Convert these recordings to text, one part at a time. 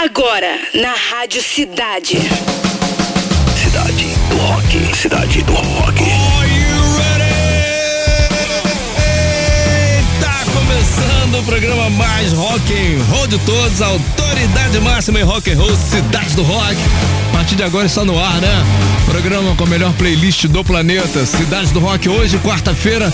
Agora, na Rádio Cidade. Cidade do Rock. Cidade do Rock. Are you ready? Tá começando o programa mais rock and roll de todos, autoridade máxima em rock and roll, Cidade do Rock. Partir de agora está no ar, né? Programa com a melhor playlist do planeta, Cidade do Rock, hoje, quarta-feira,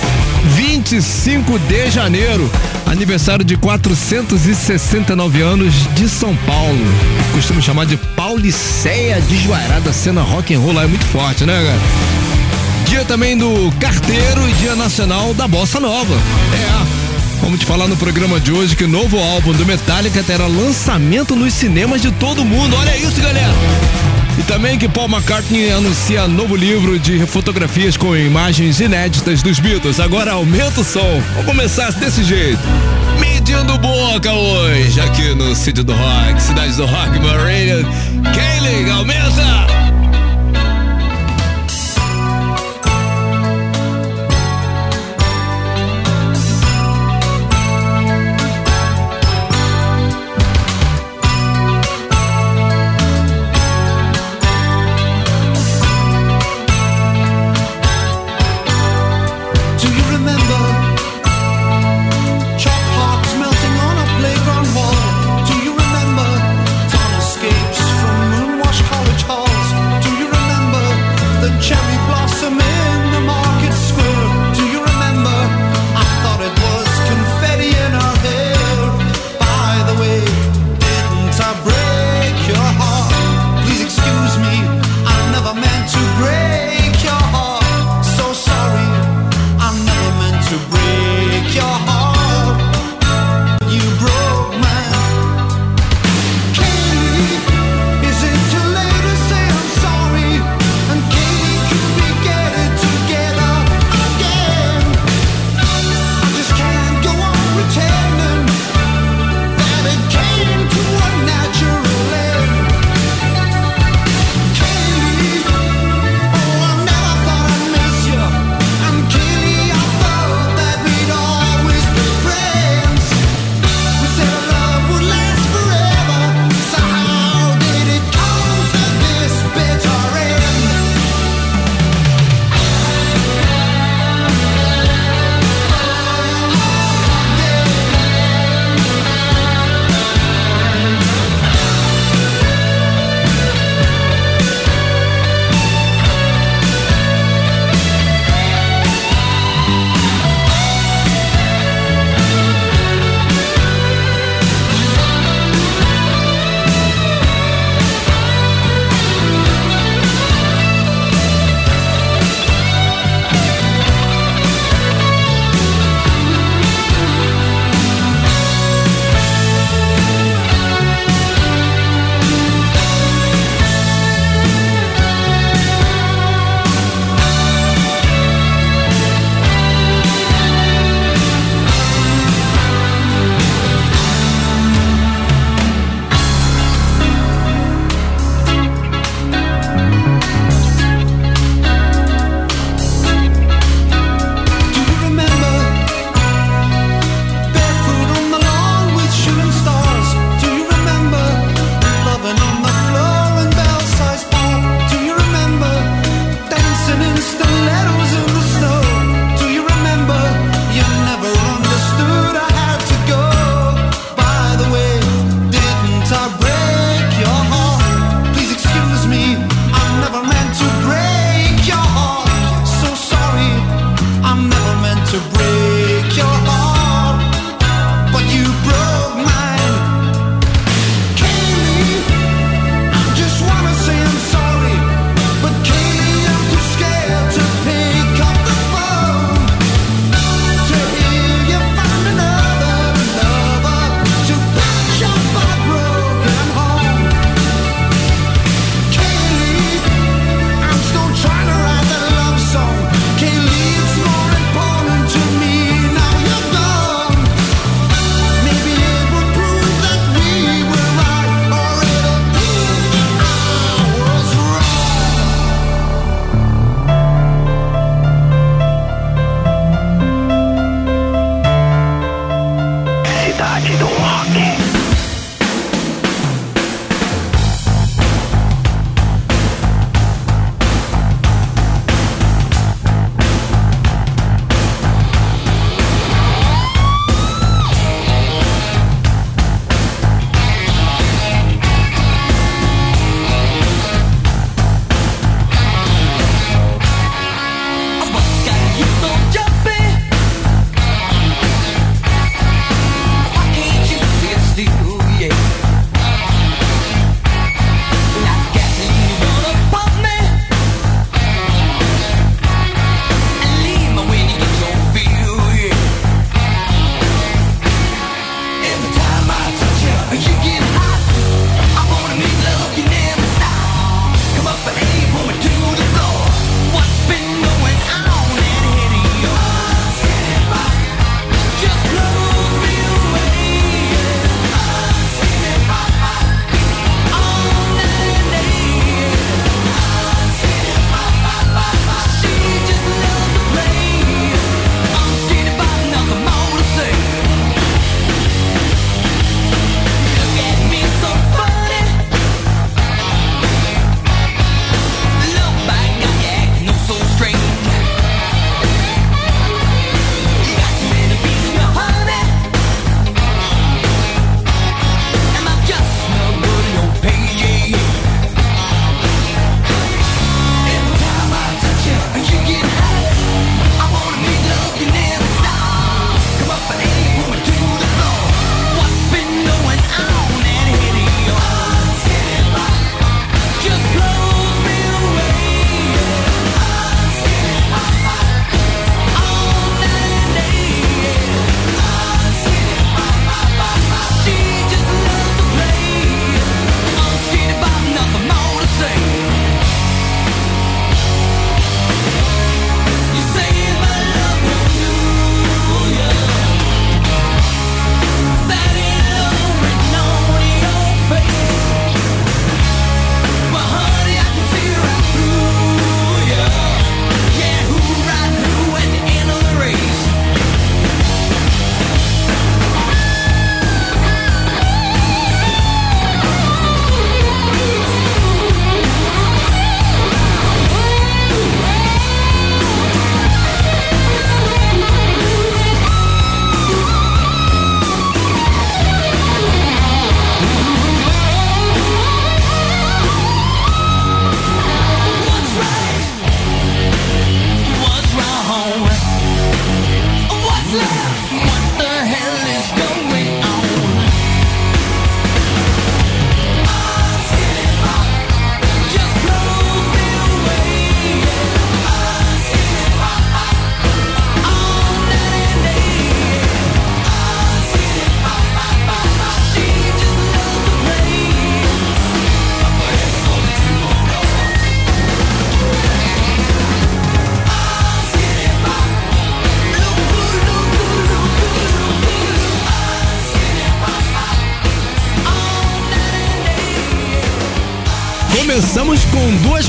25 de janeiro, aniversário de 469 anos de São Paulo. Costumo chamar de Pauliceia desvairada, cena rock and roll lá é muito forte, né, cara? Dia também do carteiro e dia nacional da bossa nova. É. Vamos te falar no programa de hoje que o novo álbum do Metallica terá lançamento nos cinemas de todo mundo. Olha isso, galera! E também que Paul McCartney anuncia novo livro de fotografias com imagens inéditas dos Beatles. Agora aumenta o som. Vamos começar desse jeito. Medindo boca hoje, aqui no Cid do Rock, Cidade do Rock, Maravilha. Kaylee, aumenta!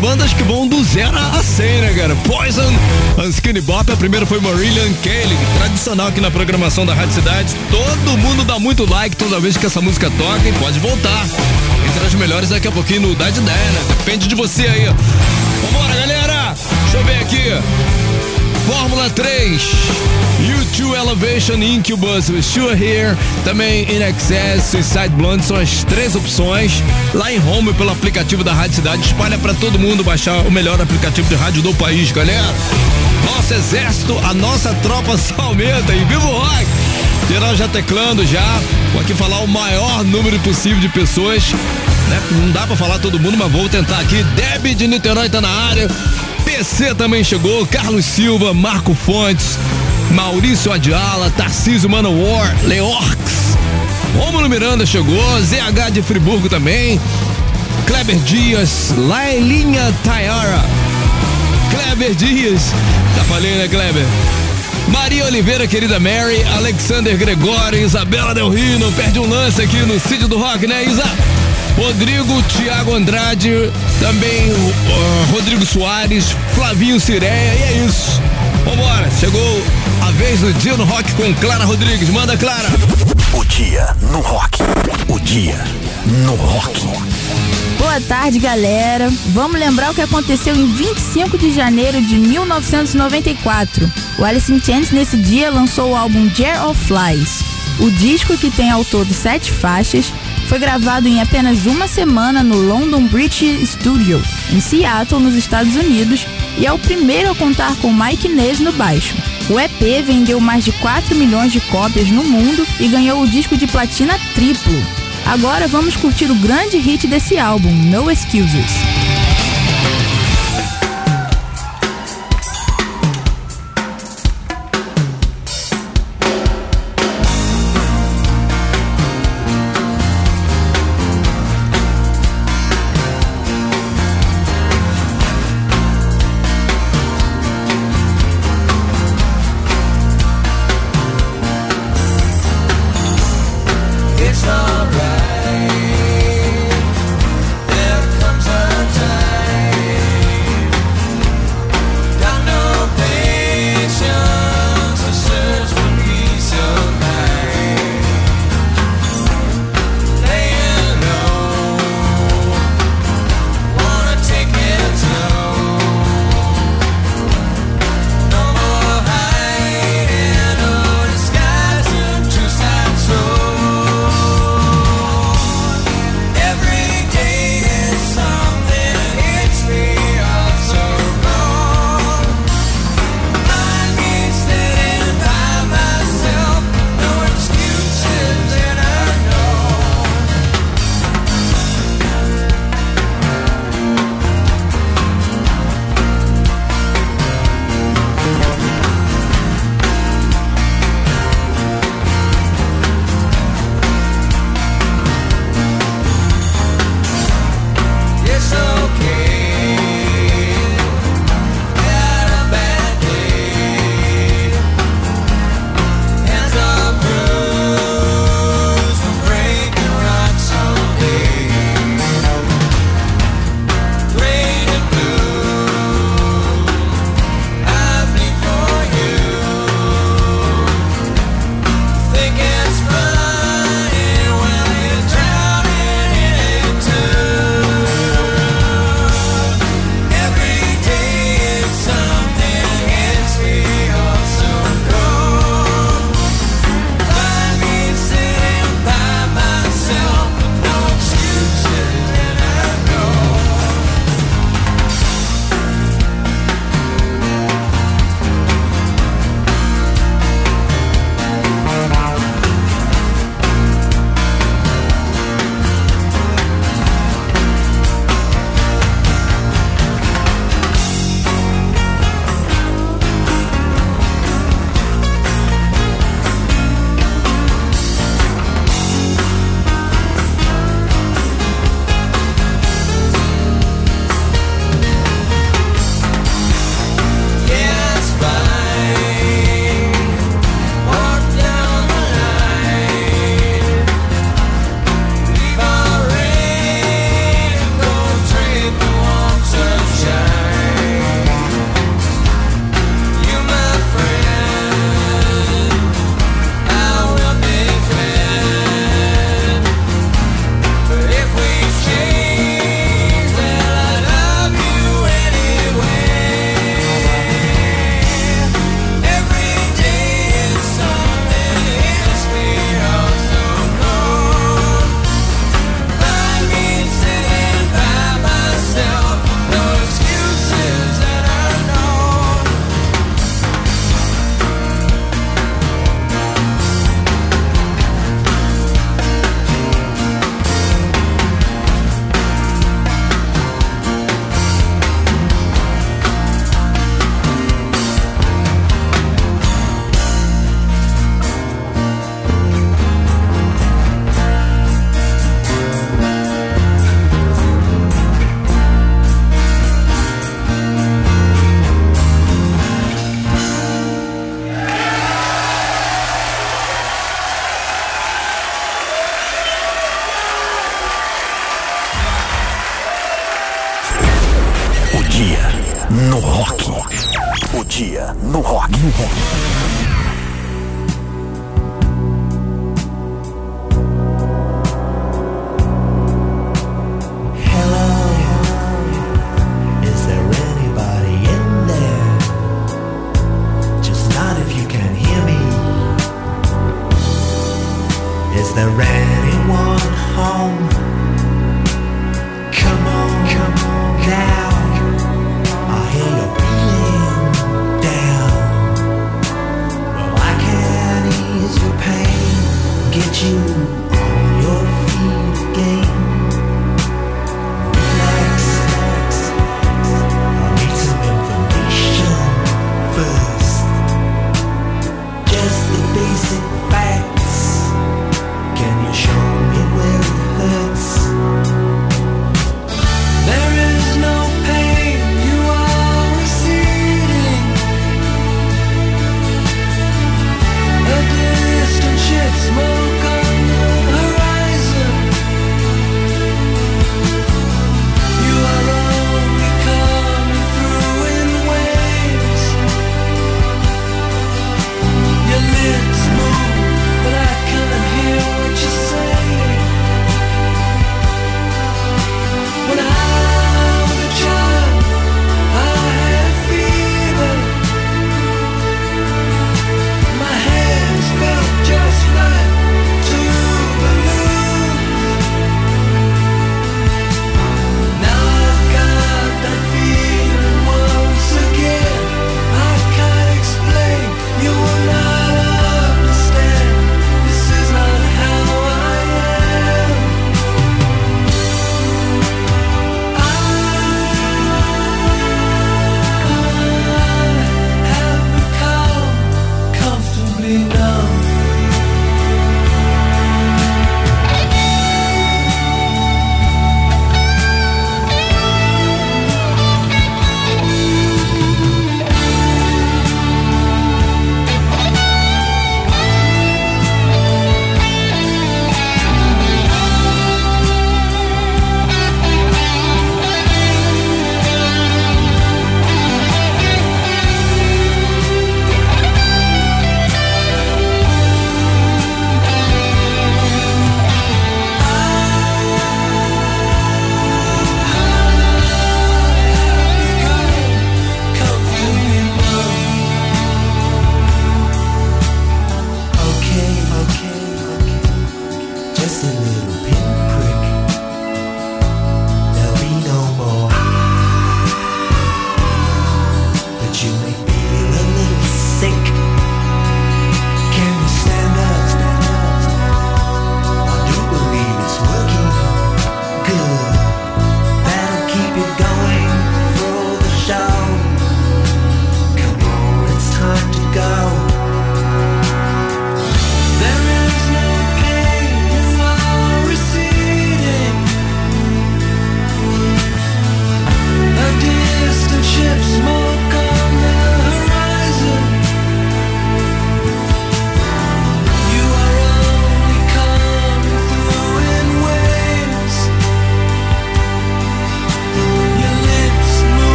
Bandas que vão do zero a 100, né, cara? Poison, Skinny Bop, a primeira foi Marillion Kelly, tradicional aqui na programação da Rádio Cidade. Todo mundo dá muito like toda vez que essa música toca e pode voltar. Entre as melhores daqui a pouquinho no de Ideia, né? Depende de você aí. Vambora, galera! Deixa eu ver aqui. Fórmula 3, U2 Elevation Incubus, Sure Here, também In Excess, Suicide Blonde são as três opções. Lá em home pelo aplicativo da Rádio Cidade, espalha para todo mundo baixar o melhor aplicativo de rádio do país, galera. Nosso exército, a nossa tropa só aumenta e viva o rock! Geral já teclando já, vou aqui falar o maior número possível de pessoas, né? Não dá para falar todo mundo, mas vou tentar aqui. Deb de Niterói tá na área. PC também chegou, Carlos Silva, Marco Fontes, Maurício Adiala, Tarcísio Manowar, Leorx, Rômulo Miranda chegou, ZH de Friburgo também, Kleber Dias, Lailinha Tayara, Kleber Dias, já falei né Kleber? Maria Oliveira, querida Mary, Alexander Gregório, Isabela Del Rio, não perde um lance aqui no sítio do rock, né, Isa? Rodrigo Tiago Andrade, também uh, Rodrigo Soares, Flavinho Cireia, e é isso. Vambora, chegou a vez do dia no rock com Clara Rodrigues. Manda, Clara. O dia no rock. O dia no rock. Boa tarde, galera. Vamos lembrar o que aconteceu em 25 de janeiro de 1994. O Alice in Chains nesse dia lançou o álbum Jar of Flies. O disco, que tem ao todo sete faixas, foi gravado em apenas uma semana no London Bridge Studio, em Seattle, nos Estados Unidos, e é o primeiro a contar com Mike Ness no baixo. O EP vendeu mais de 4 milhões de cópias no mundo e ganhou o disco de platina triplo. Agora vamos curtir o grande hit desse álbum, No Excuses.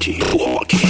technology.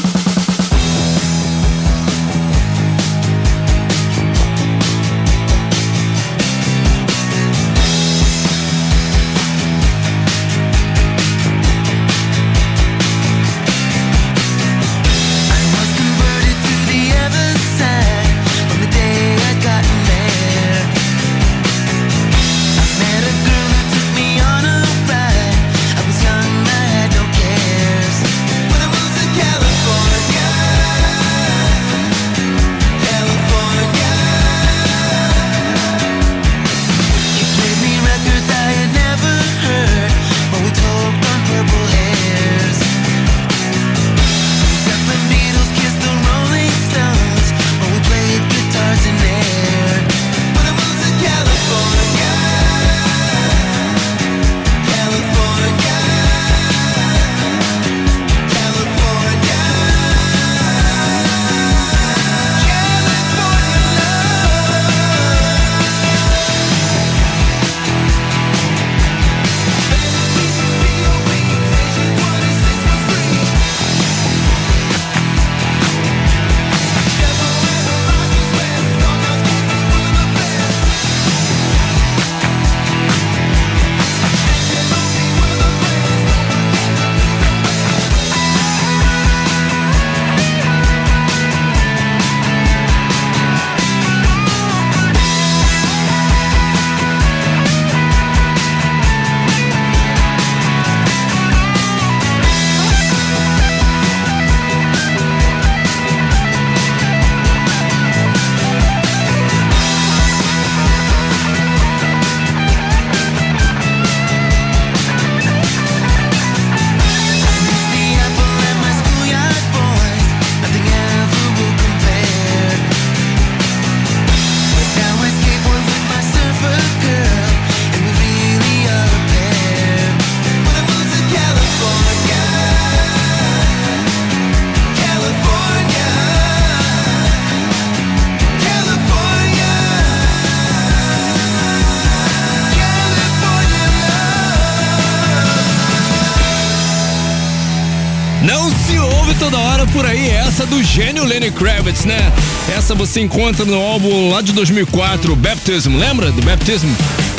Do gênio Lenny Kravitz, né? Essa você encontra no álbum lá de 2004, Baptism. Lembra do Baptism?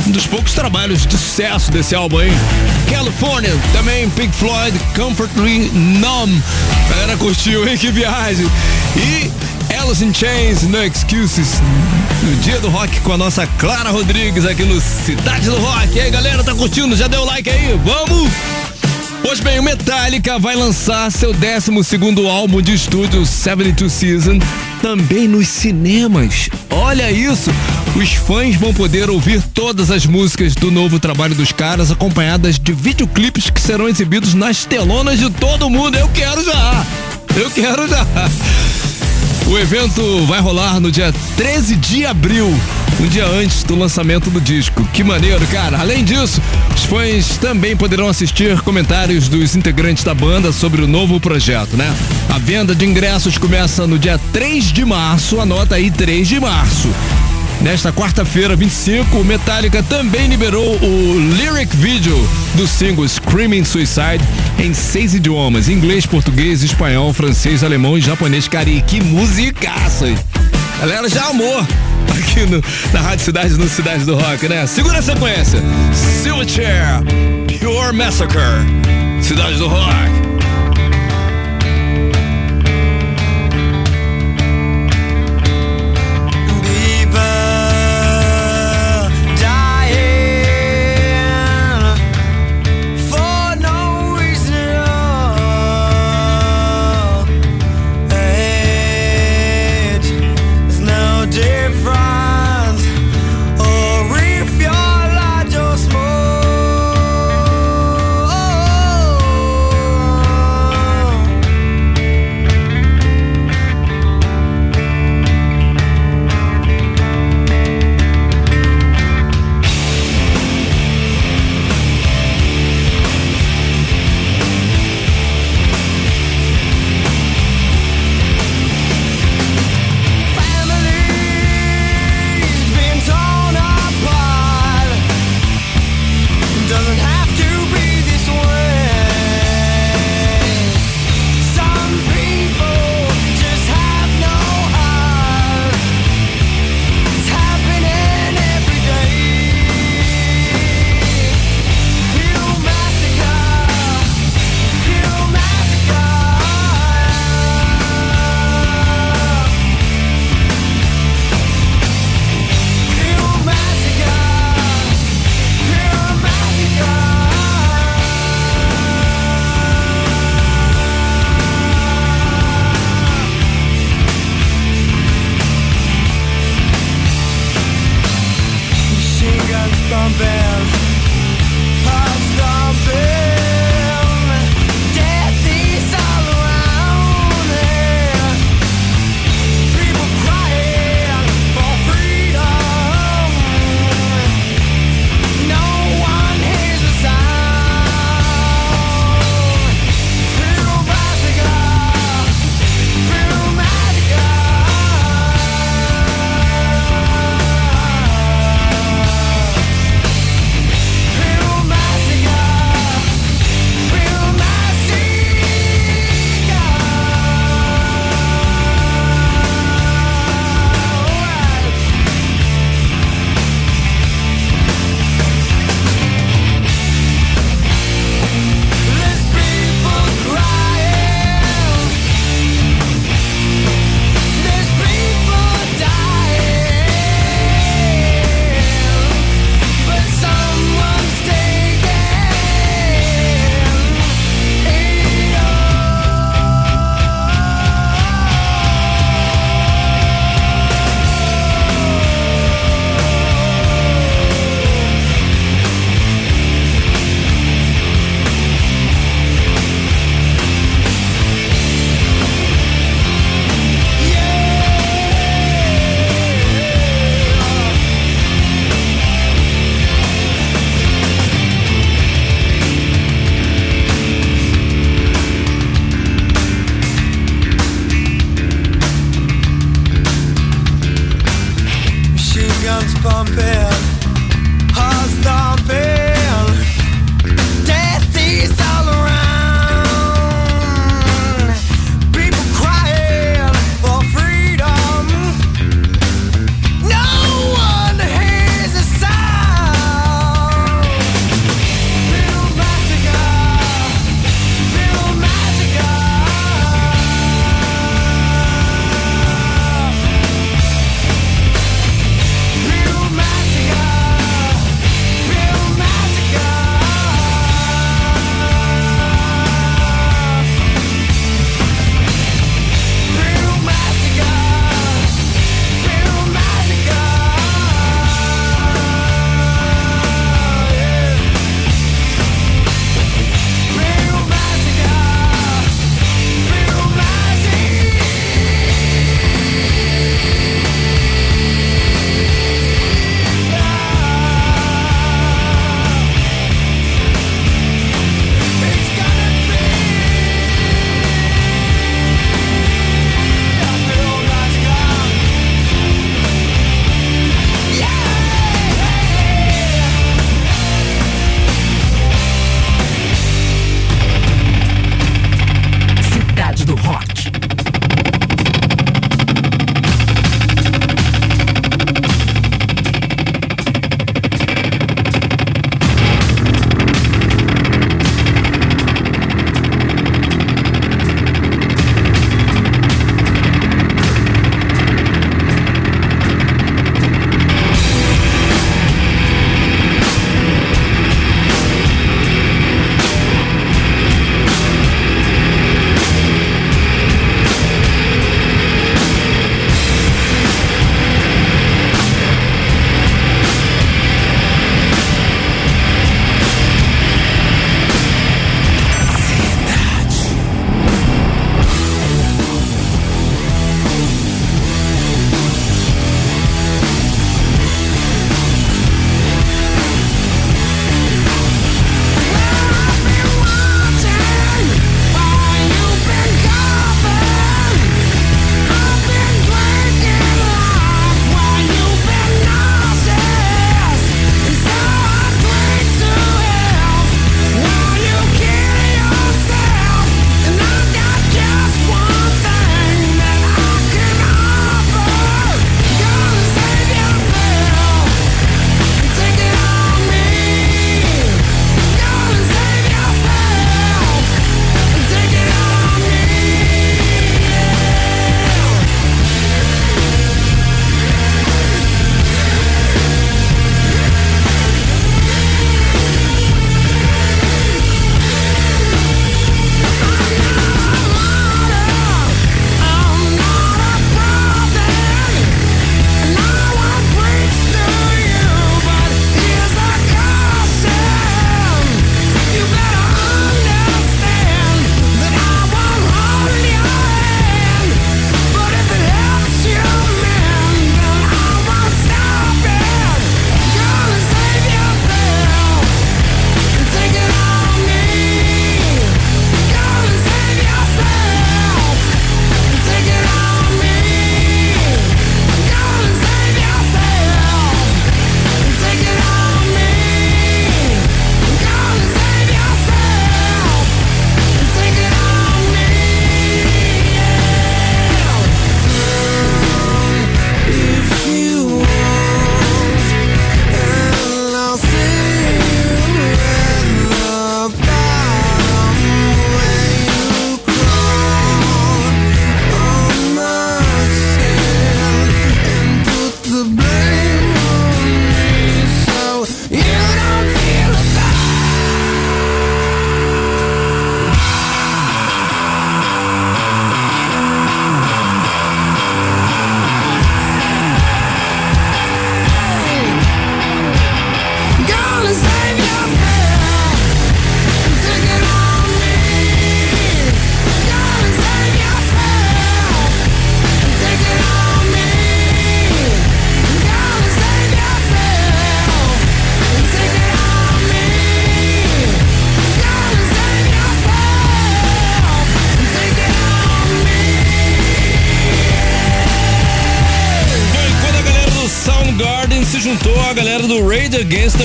Um dos poucos trabalhos de sucesso desse álbum aí. California, também Pink Floyd, Comfortably Numb. Galera curtiu, hein? Que viagem. E Alice in Chains, No Excuses. No dia do rock com a nossa Clara Rodrigues aqui no Cidade do Rock. E aí, galera, tá curtindo? Já deu like aí? Vamos! Pois bem, o Metallica vai lançar seu 12 álbum de estúdio 72 Season também nos cinemas. Olha isso! Os fãs vão poder ouvir todas as músicas do novo trabalho dos caras acompanhadas de videoclipes que serão exibidos nas telonas de todo mundo. Eu quero já! Eu quero já! O evento vai rolar no dia 13 de abril, um dia antes do lançamento do disco. Que maneiro, cara. Além disso, os fãs também poderão assistir comentários dos integrantes da banda sobre o novo projeto, né? A venda de ingressos começa no dia 3 de março, anota aí 3 de março. Nesta quarta-feira, 25, o Metallica também liberou o lyric video do single Screaming Suicide em seis idiomas: inglês, português, espanhol, francês, alemão e japonês. Cara, e que musicaça! Galera já amou aqui no, na Rádio Cidade, no Cidade do Rock, né? Segura a sequência: Silverchair, Pure Massacre, Cidade do Rock.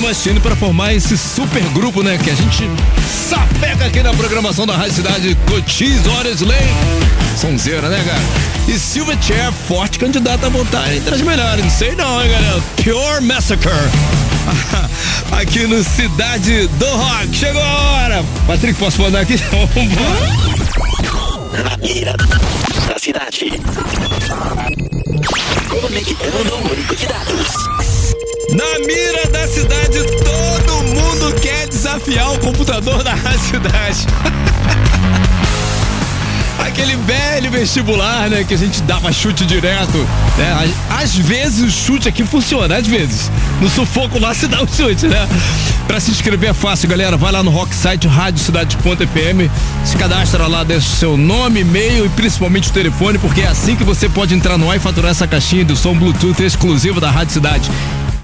Machine para formar esse super grupo, né? Que a gente sapeca aqui na programação da Rádio Cidade Cotis, Horas Lane. Sonzeira, né, cara? E Silverchair, forte candidata a votar entre as melhores. Não sei não, hein, galera? Pure Massacre. Aqui no Cidade do Rock. Chegou a hora. Patrick, posso mandar aqui? Na mira da cidade. Conectando o único de dados. Na mira da cidade, todo mundo quer desafiar o computador da cidade. Aquele velho vestibular, né? Que a gente dava chute direto. Né? Às vezes o chute aqui funciona, às vezes. No sufoco lá se dá o chute, né? Pra se inscrever é fácil, galera. Vai lá no Rock Site. Se cadastra lá, deixa o seu nome, e-mail e principalmente o telefone, porque é assim que você pode entrar no ar e faturar essa caixinha do som Bluetooth exclusivo da Rádio Cidade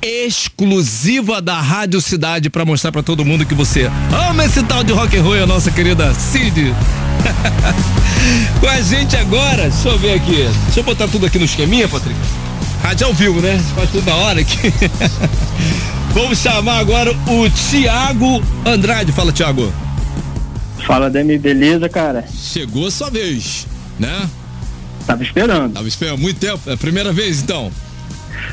exclusiva da Rádio Cidade para mostrar para todo mundo que você ama esse tal de rock and roll, a nossa querida Cid. Com a gente agora, deixa eu ver aqui. Deixa eu botar tudo aqui no esqueminha, Patrick. Rádio ao vivo, né? Faz tudo na hora aqui. Vamos chamar agora o Tiago Andrade. Fala, Tiago. Fala, Demi, beleza, cara? Chegou a sua vez, né? Tava esperando. Tava esperando muito tempo. É a primeira vez, então?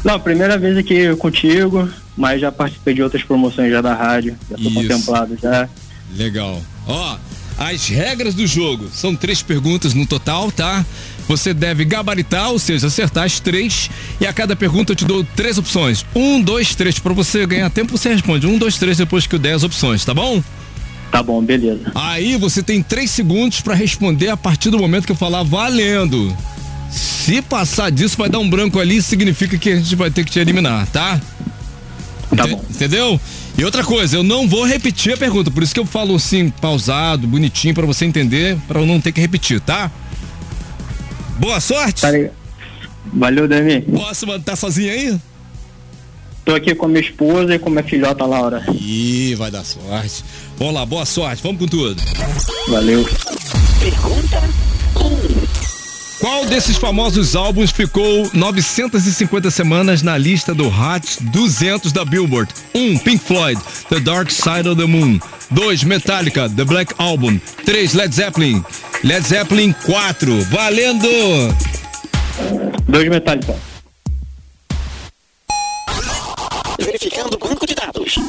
Não, primeira vez aqui contigo, mas já participei de outras promoções já da rádio. Já tô Isso. contemplado já. Legal. Ó, as regras do jogo são três perguntas no total, tá? Você deve gabaritar, ou seja, acertar as três. E a cada pergunta eu te dou três opções. Um, dois, três. Pra você ganhar tempo, você responde um, dois, três depois que eu der as opções, tá bom? Tá bom, beleza. Aí você tem três segundos pra responder a partir do momento que eu falar valendo. Se passar disso, vai dar um branco ali, significa que a gente vai ter que te eliminar, tá? Tá bom. Entendeu? E outra coisa, eu não vou repetir a pergunta, por isso que eu falo assim, pausado, bonitinho, pra você entender, pra eu não ter que repetir, tá? Boa sorte! Tá ligado? Valeu, Demi. Posso mano, tá sozinho aí? Tô aqui com minha esposa e com minha filhota Laura. Ih, vai dar sorte. Vamos lá, boa sorte, vamos com tudo. Valeu. Pergunta 1. Qual desses famosos álbuns ficou 950 semanas na lista do Hot 200 da Billboard? 1. Um, Pink Floyd, The Dark Side of the Moon. 2. Metallica, The Black Album. 3. Led Zeppelin, Led Zeppelin 4. Valendo! Dois metálicos. Verificando o banco de dados.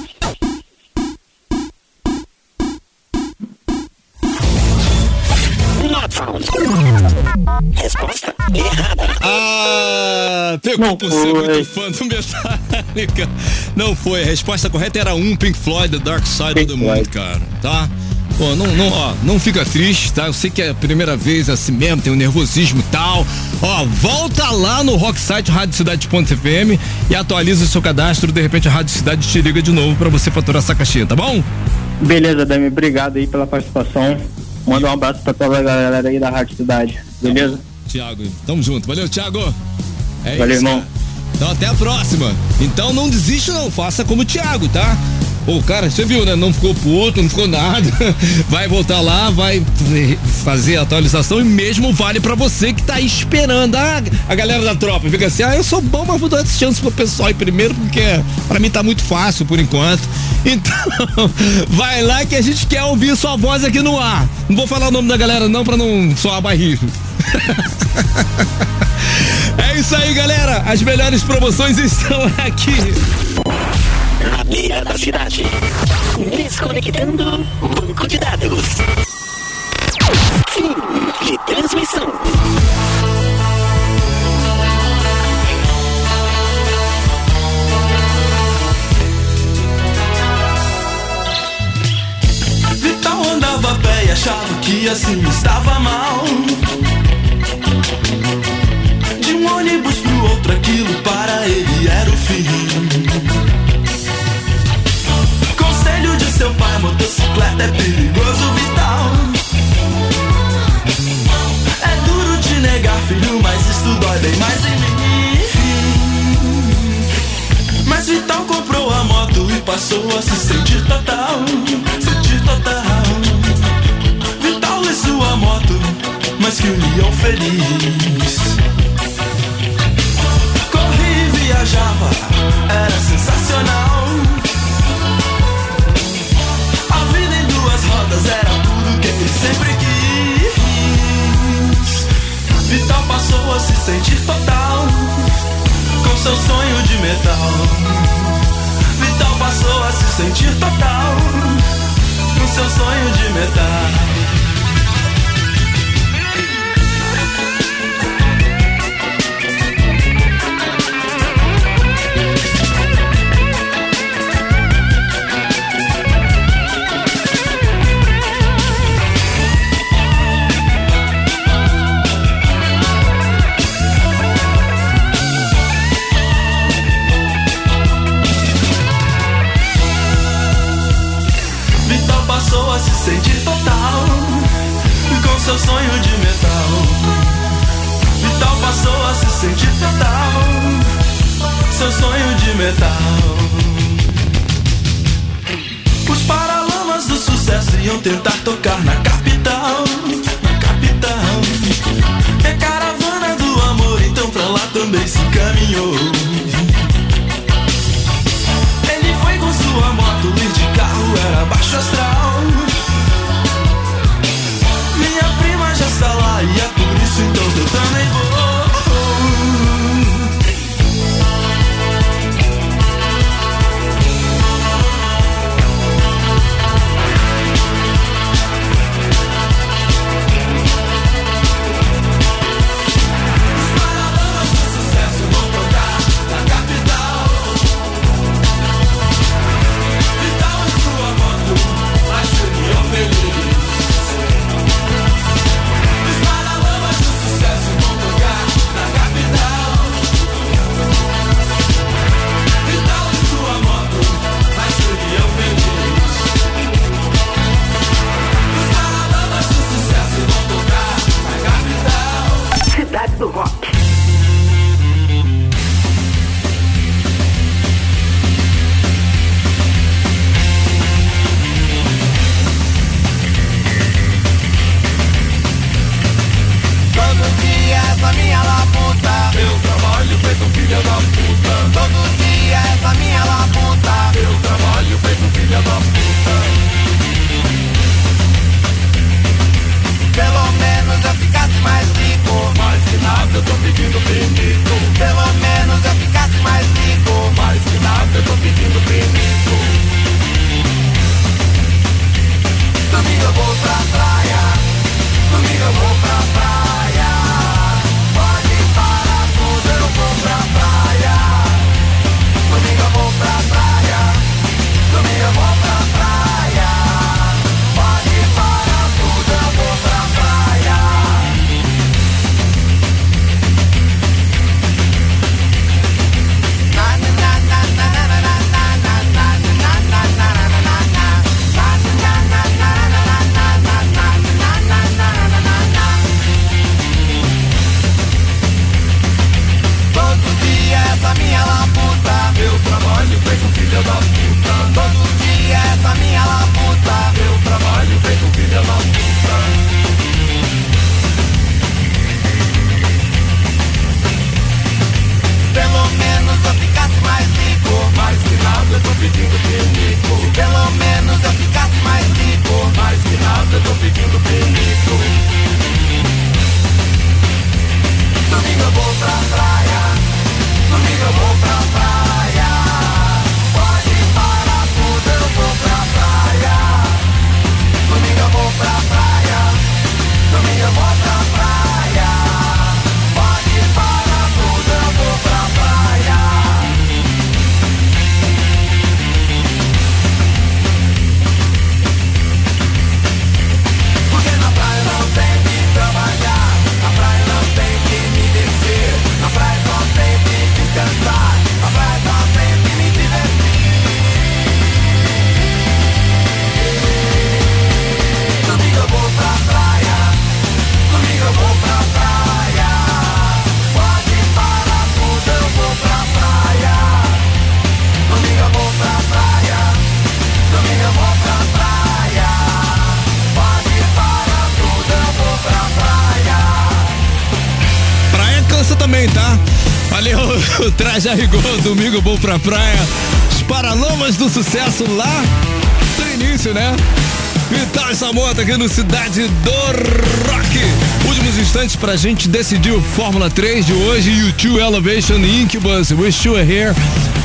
Resposta errada. Ah, pegou Não por ser muito fã do Metallica. Não foi, a resposta correta era 1. Um, Pink Floyd, The Dark Side of Pink the Moon, Floyd. cara. Tá? Pô, não, não, ó, não fica triste, tá? Eu sei que é a primeira vez assim mesmo, tem um nervosismo e tal. Ó, volta lá no Rocksite Rádio Cidade.fm e atualiza o seu cadastro. De repente a Rádio Cidade te liga de novo pra você faturar essa caixinha, tá bom? Beleza, Demi. Obrigado aí pela participação. Manda um abraço pra toda a galera aí da Rádio Cidade. Beleza? Tiago, tamo junto. Valeu, Tiago. É Valeu, isso, irmão. cara. Então até a próxima. Então não desiste não, faça como o Thiago, tá? Pô, cara, você viu, né? Não ficou puto, não ficou nada. Vai voltar lá, vai fazer a atualização e mesmo vale pra você que tá esperando. Ah, a galera da tropa fica assim, ah, eu sou bom, mas vou dar essa chance pro pessoal aí primeiro, porque pra mim tá muito fácil por enquanto. Então, vai lá que a gente quer ouvir sua voz aqui no ar. Não vou falar o nome da galera não pra não soar barrigo. É isso aí, galera. As melhores promoções estão aqui. Mira da cidade. Desconectando banco de dados. Fim de transmissão. Vital andava a pé e achava que assim estava mal. De um ônibus pro outro, aquilo para ele era o fim. Conselho de seu pai: motocicleta é perigoso, Vital. É duro de negar, filho, mas isso dói bem mais em mim. Mas Vital comprou a moto e passou a se sentir total, sentir total. Vital e sua moto, mas que união feliz. Viajava, era sensacional. era tudo que ele sempre quis. Vital passou a se sentir total, com seu sonho de metal. Vital passou a se sentir total, com seu sonho de metal. seu sonho de metal. Vital passou a se sentir fatal, seu sonho de metal. Os paralamas do sucesso iam tentar tocar na capital, na capital. É caravana do amor, então pra lá também se caminhou. Ele foi com sua moto, ir de carro era baixo astral. si todo está. eu vou pra praia. Os Paralamas do Sucesso lá do início, né? Tá Vital Samota aqui no Cidade do Rock. Últimos instantes pra gente decidir o Fórmula 3 de hoje. U2 Elevation Incubus, Wish You Were Here.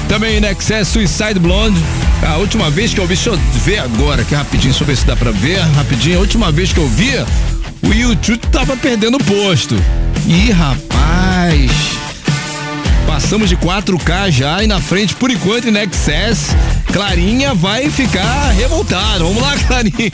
Também in excess Suicide Blonde. A última vez que eu vi, deixa eu ver agora aqui rapidinho, deixa eu ver se dá pra ver rapidinho. A última vez que eu vi, o YouTube tava perdendo o posto. Ih, rapaz. Passamos de 4K já e na frente, por enquanto, em Excess. Clarinha vai ficar revoltada. Vamos lá, Clarinha.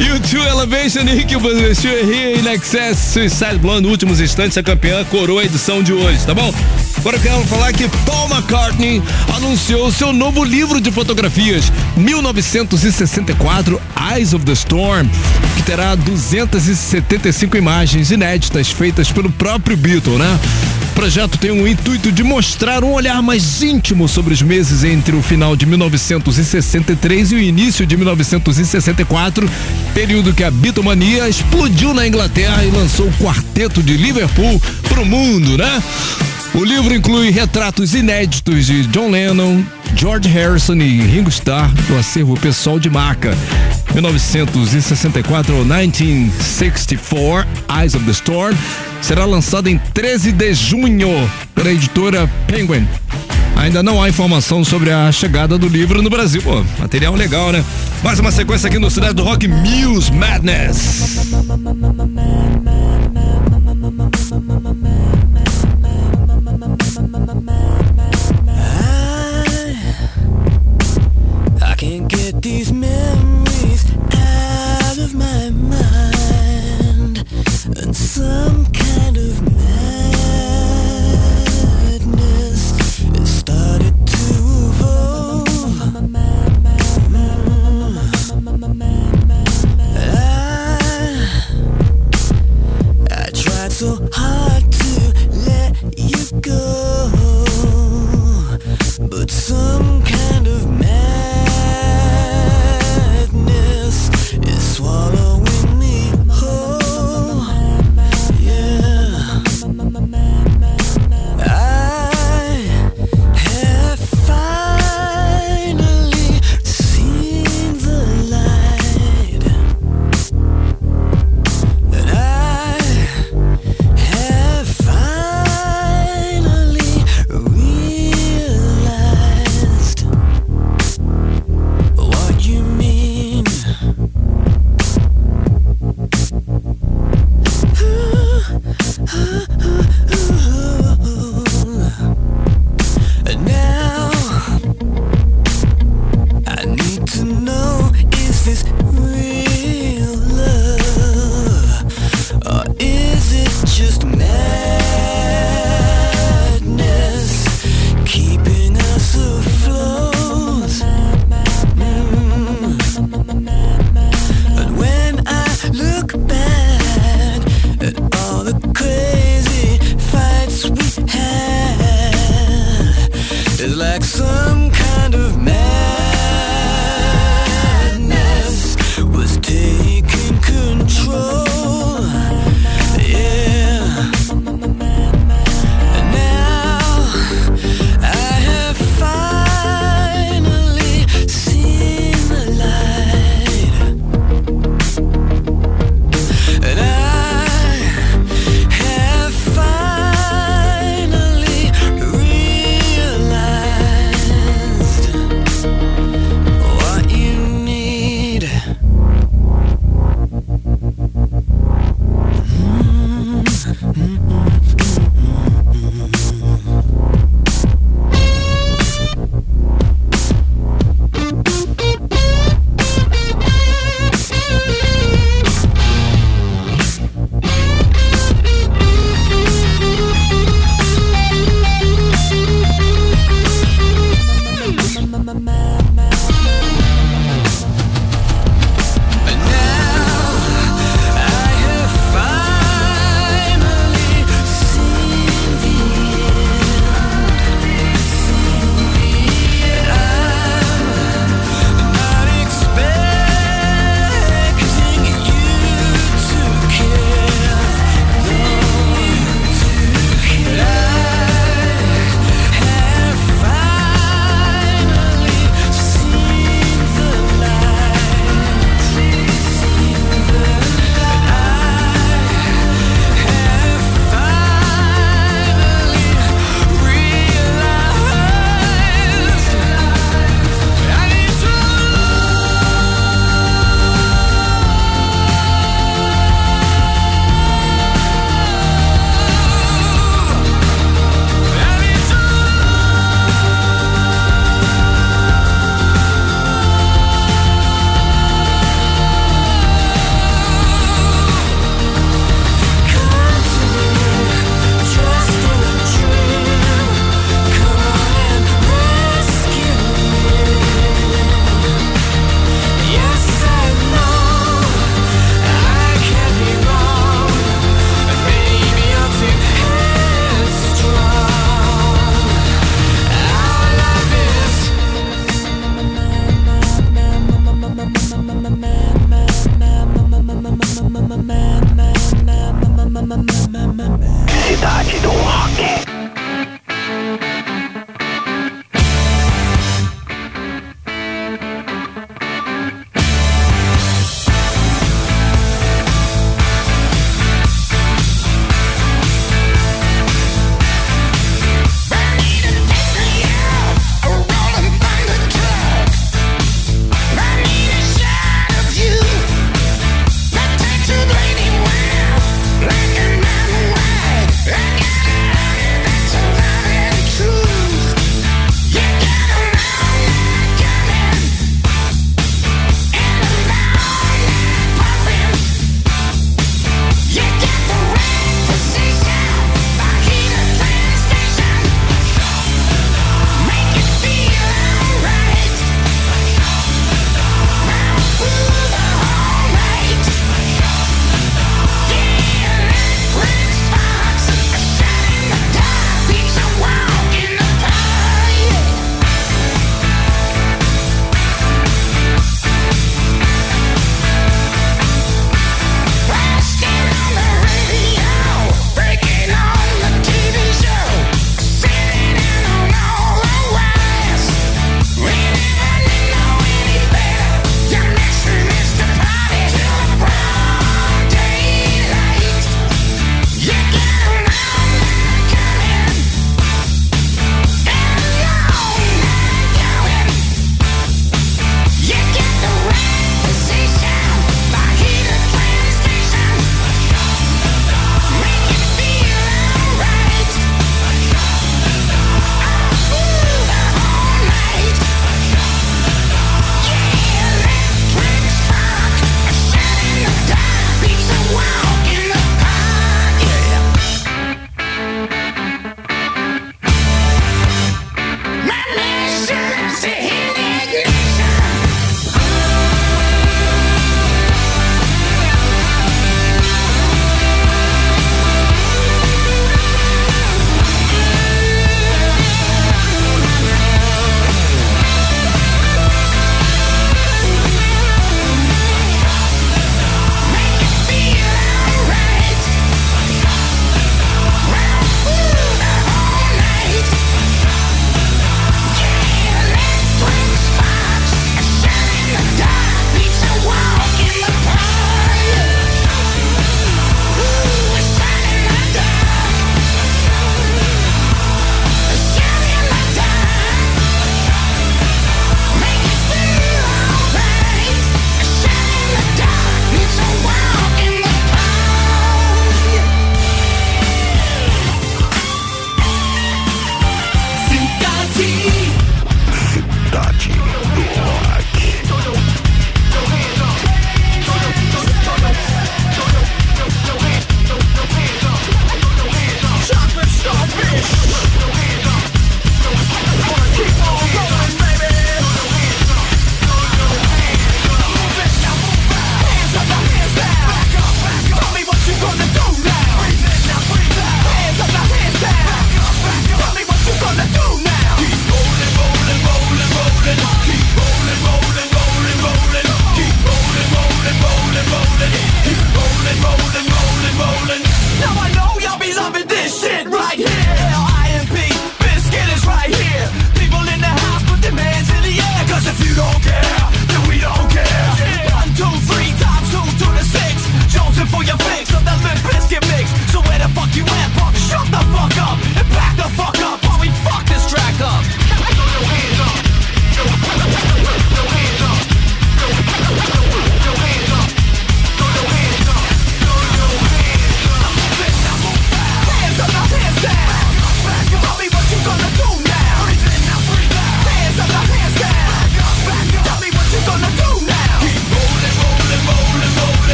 YouTube Elevation Nick Here in Excess Suicide Blonde, últimos instantes, a campeã coroa a edição de hoje, tá bom? Agora eu quero falar que Paul McCartney anunciou seu novo livro de fotografias, 1964 Eyes of the Storm, que terá 275 imagens inéditas feitas pelo próprio Beatle, né? O projeto tem o intuito de mostrar um olhar mais íntimo sobre os meses entre o final de 1963 e o início de 1964, período que a bitomania explodiu na Inglaterra e lançou o quarteto de Liverpool pro mundo, né? O livro inclui retratos inéditos de John Lennon, George Harrison e Ringo Starr do acervo pessoal de marca. 1964 ou 1964, Eyes of the Storm, será lançado em 13 de junho pela editora Penguin. Ainda não há informação sobre a chegada do livro no Brasil. Pô, material legal, né? Mais uma sequência aqui no Cidade do Rock Muse Madness.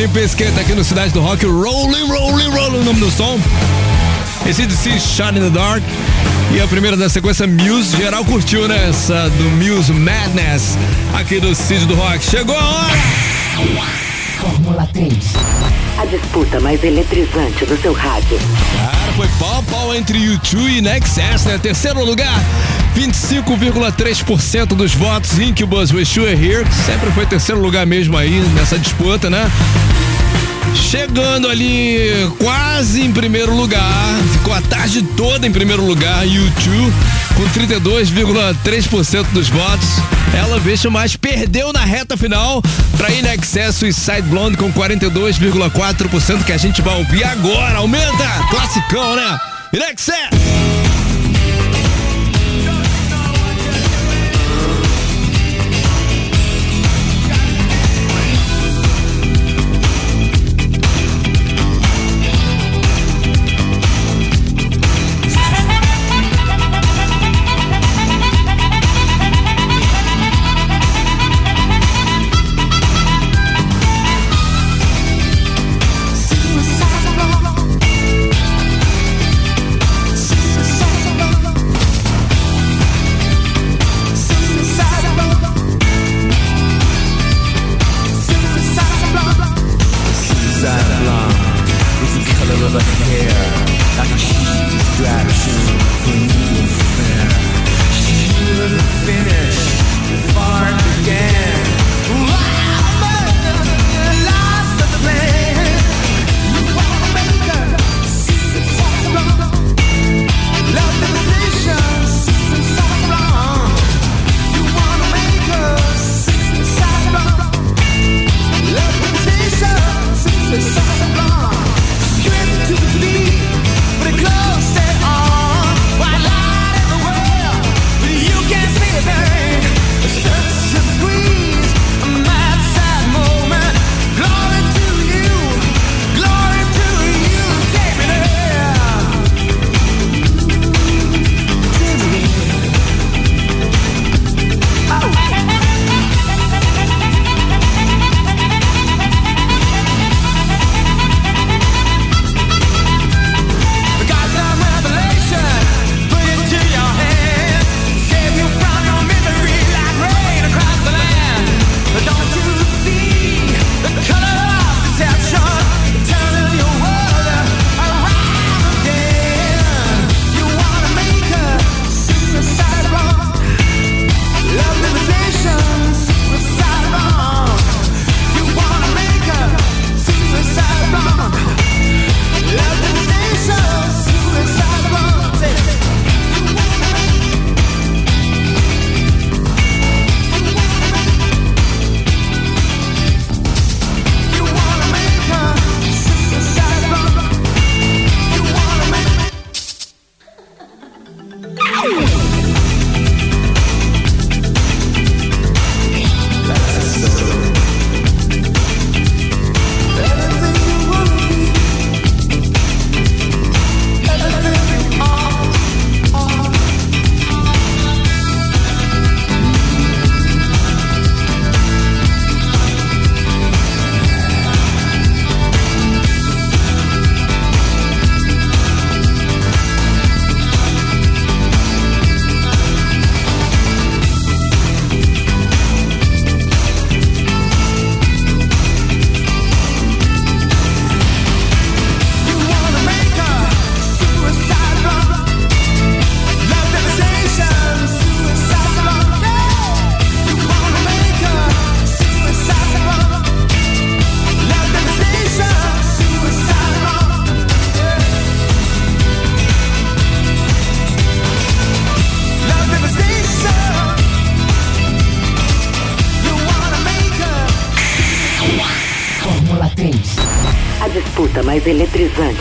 Limp Bizkit aqui no Cidade do Rock, Rolling, Rolling, Rolling, o nome do som. Esse si, Shine in the Dark. E a primeira da sequência, Muse. Geral curtiu, né? Essa do Muse Madness, aqui do Cid do Rock. Chegou a hora! Fórmula 3. A disputa mais eletrizante do seu rádio. Cara, foi pau pau entre U2 e Nexus, né? Terceiro lugar, 25,3% dos votos. Incubus Wish You Here, sempre foi terceiro lugar mesmo aí nessa disputa, né? Chegando ali quase em primeiro lugar, ficou a tarde toda em primeiro lugar, U2 com 32,3% dos votos. Ela veja mais perdeu na reta final para In Excess Suicide Blonde com 42,4% que a gente vai ouvir agora. Aumenta, classicão, né? In.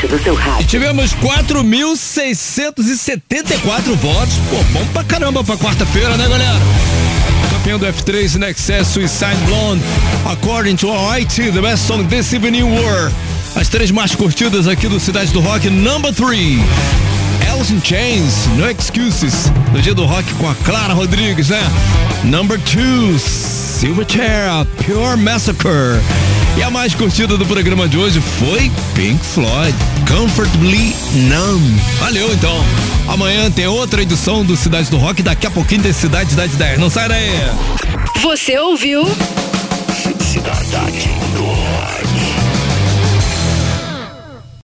Do seu rádio. Tivemos 4.674 votos. Pô, bom pra caramba pra quarta-feira, né, galera? Campeão do F3 in Excess Suicide Blonde. According to IT, the best song this evening were. As três mais curtidas aqui do Cidade do Rock, number 3. Alice in Chains, No Excuses. No dia do rock com a Clara Rodrigues, né? Number 2. Silverchair, Pure Massacre. E a mais curtida do programa de hoje foi Pink Floyd, Comfortably Numb. Valeu então. Amanhã tem outra edição do Cidade do Rock, daqui a pouquinho tem Cidade das 10. Não sai daí. Você ouviu? Cidade